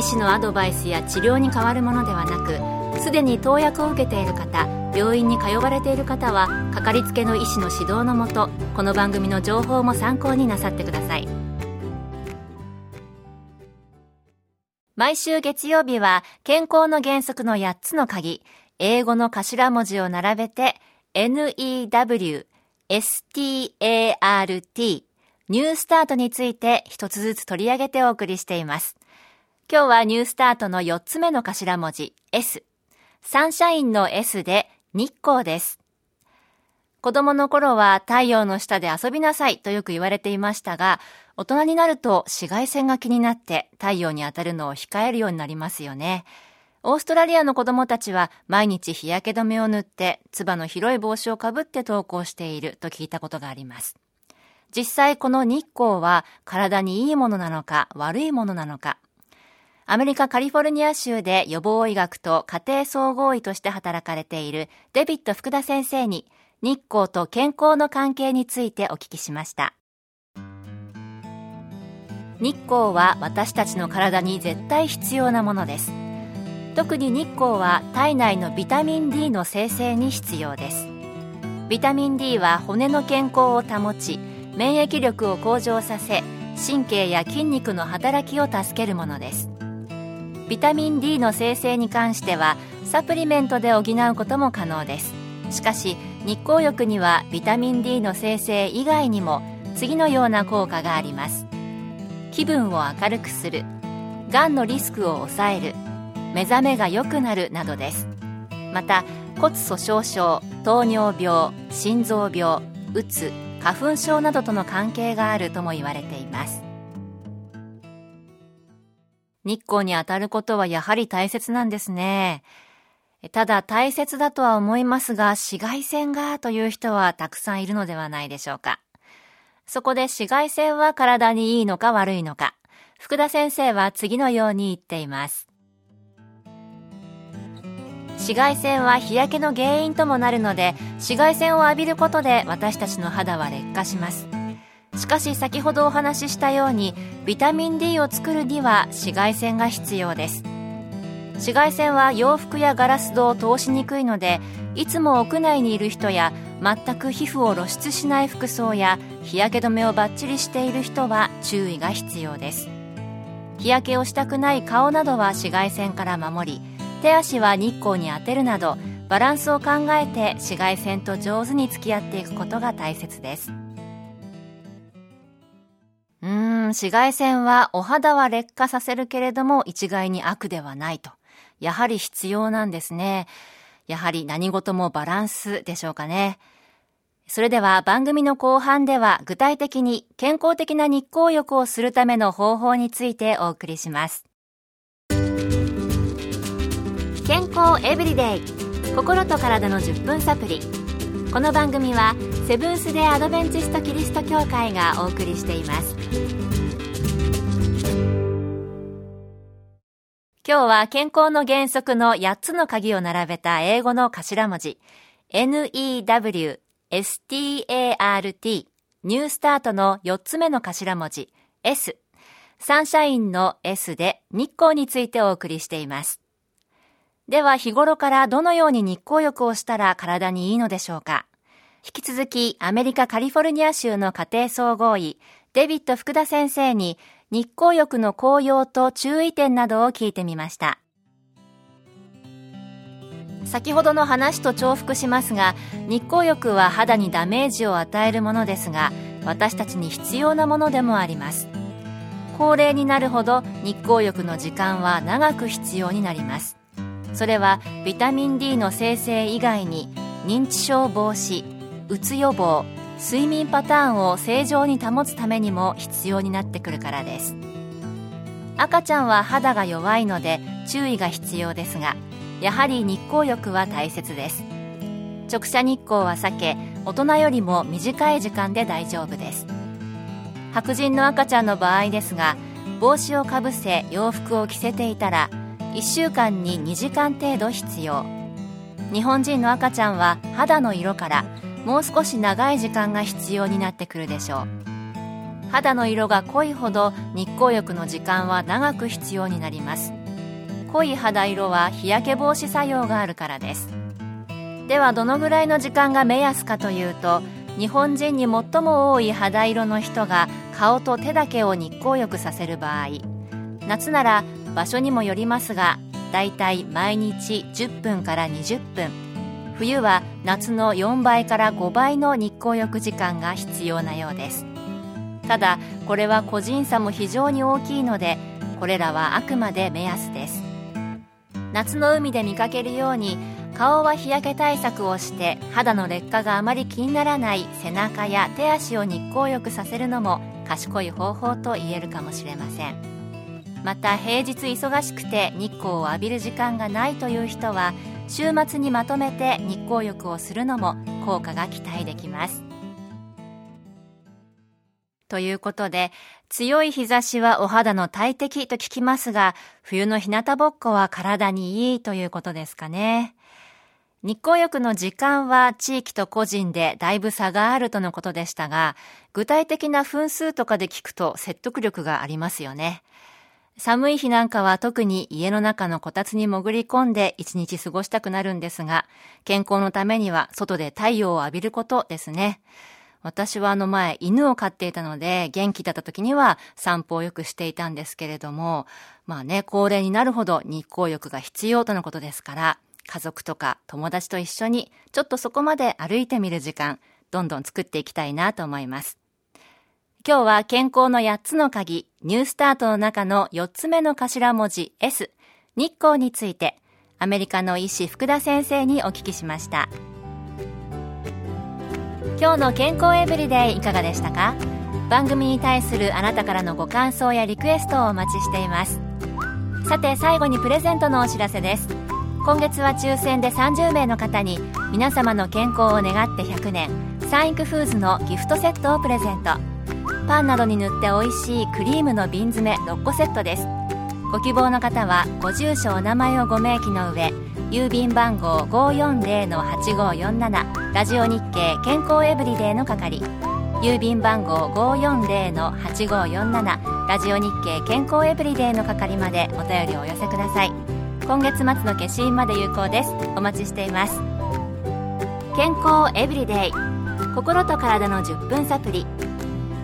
医師のアドバイスや治療に変わるものではなくすでに投薬を受けている方病院に通われている方はかかりつけの医師の指導のもとこの番組の情報も参考になさってください毎週月曜日は健康の原則の8つの鍵英語の頭文字を並べて NEW START ニュースタートについて一つずつ取り上げてお送りしています。今日はニュースタートの4つ目の頭文字 S。サンシャインの S で日光です。子供の頃は太陽の下で遊びなさいとよく言われていましたが、大人になると紫外線が気になって太陽に当たるのを控えるようになりますよね。オーストラリアの子供たちは毎日日焼け止めを塗って、つばの広い帽子をかぶって登校していると聞いたことがあります。実際この日光は体にいいものなのか悪いものなのか。アメリカカリフォルニア州で予防医学と家庭総合医として働かれているデビット福田先生に日光と健康の関係についてお聞きしました。日光は私たちの体に絶対必要なものです。特に日光は体内のビタミン D の生成に必要です。ビタミン D は骨の健康を保ち、免疫力を向上させ神経や筋肉の働きを助けるものですビタミン D の生成に関してはサプリメントで補うことも可能です。しかし日光浴にはビタミン D の生成以外にも次のような効果があります。気分を明るくする。がんのリスクを抑える。目覚めが良くなるなどです。また骨粗しょう症糖尿病心臓病うつ花粉症などとの関係があるとも言われています。日光に当たることはやはり大切なんですね。ただ大切だとは思いますが紫外線がという人はたくさんいるのではないでしょうか。そこで紫外線は体にいいのか悪いのか。福田先生は次のように言っています。紫外線は日焼けの原因ともなるので紫外線を浴びることで私たちの肌は劣化します。しかし先ほどお話ししたようにビタミン D を作るには紫外線が必要です。紫外線は洋服やガラス戸を通しにくいのでいつも屋内にいる人や全く皮膚を露出しない服装や日焼け止めをバッチリしている人は注意が必要です。日焼けをしたくない顔などは紫外線から守り手足は日光に当てるなどバランスを考えて紫外線と上手に付き合っていくことが大切です。紫外線はお肌は劣化させるけれども一概に悪ではないと。やはり必要なんですね。やはり何事もバランスでしょうかね。それでは番組の後半では具体的に健康的な日光浴をするための方法についてお送りします。健康エブリデイ。心と体の10分サプリ。この番組はセブンス・デ・アドベンチスト・キリスト教会がお送りしています。今日は健康の原則の8つの鍵を並べた英語の頭文字。NEW START ニュースタートの4つ目の頭文字。S サンシャインの S で日光についてお送りしています。では日頃からどのように日光浴をしたら体にいいのでしょうか。引き続きアメリカカリフォルニア州の家庭総合医デビット福田先生に日光浴の効用と注意点などを聞いてみました。先ほどの話と重複しますが日光浴は肌にダメージを与えるものですが私たちに必要なものでもあります。高齢になるほど日光浴の時間は長く必要になります。それはビタミン D の生成以外に認知症防止うつ予防睡眠パターンを正常に保つためにも必要になってくるからです。赤ちゃんは肌が弱いので注意が必要ですがやはり日光浴は大切です。直射日光は避け大人よりも短い時間で大丈夫です。白人の赤ちゃんの場合ですが帽子をかぶせ洋服を着せていたら1週間に2時間程度必要。日本人の赤ちゃんは肌の色からもう少し長い時間が必要になってくるでしょう。肌の色が濃いほど日光浴の時間は長く必要になります。濃い肌色は日焼け防止作用があるからです。ではどのぐらいの時間が目安かというと日本人に最も多い肌色の人が顔と手だけを日光浴させる場合。夏なら場所にもよりますがだいたい毎日10分から20分。冬は夏の4倍から5倍の日光浴時間が必要なようです。ただこれは個人差も非常に大きいのでこれらはあくまで目安です。夏の海で見かけるように顔は日焼け対策をして肌の劣化があまり気にならない背中や手足を日光浴させるのも賢い方法と言えるかもしれません。また平日忙しくて日光を浴びる時間がないという人は週末にまとめて日光浴をするのも効果が期待できますということで強い日差しはお肌の大敵と聞きますが冬の日向ぼっこは体にいいということですかね日光浴の時間は地域と個人でだいぶ差があるとのことでしたが、具体的な分数とかで聞くと説得力がありますよね。寒い日なんかは特に家の中のこたつに潜り込んで一日過ごしたくなるんですが、健康のためには外で太陽を浴びることですね。私はあの前犬を飼っていたので元気だった時には散歩をよくしていたんですけれども、まあね、高齢になるほど日光浴が必要とのことですから、家族とか友達と一緒にちょっとそこまで歩いてみる時間、どんどん作っていきたいなと思います。今日は健康の8つの鍵、ニュースタートの中の4つ目の頭文字 S、日光について、アメリカの医師福田先生にお聞きしました。今日の健康エブリデイいかがでしたか？番組に対するあなたからのご感想やリクエストをお待ちしています。さて最後にプレゼントのお知らせです。今月は抽選で30名の方に皆様の健康を願って100年サンイクフーズのギフトセットをプレゼントパンなどに塗って美味しいクリームの瓶詰め6個セットです。ご希望の方はご住所お名前をご明記の上郵便番号540-8547ラジオ日経健康エブリデイの係。郵便番号540-8547ラジオ日経健康エブリデイの係までお便りをお寄せください。今月末の消印まで有効です。お待ちしています。健康エブリデイ。心と体の10分サプリ。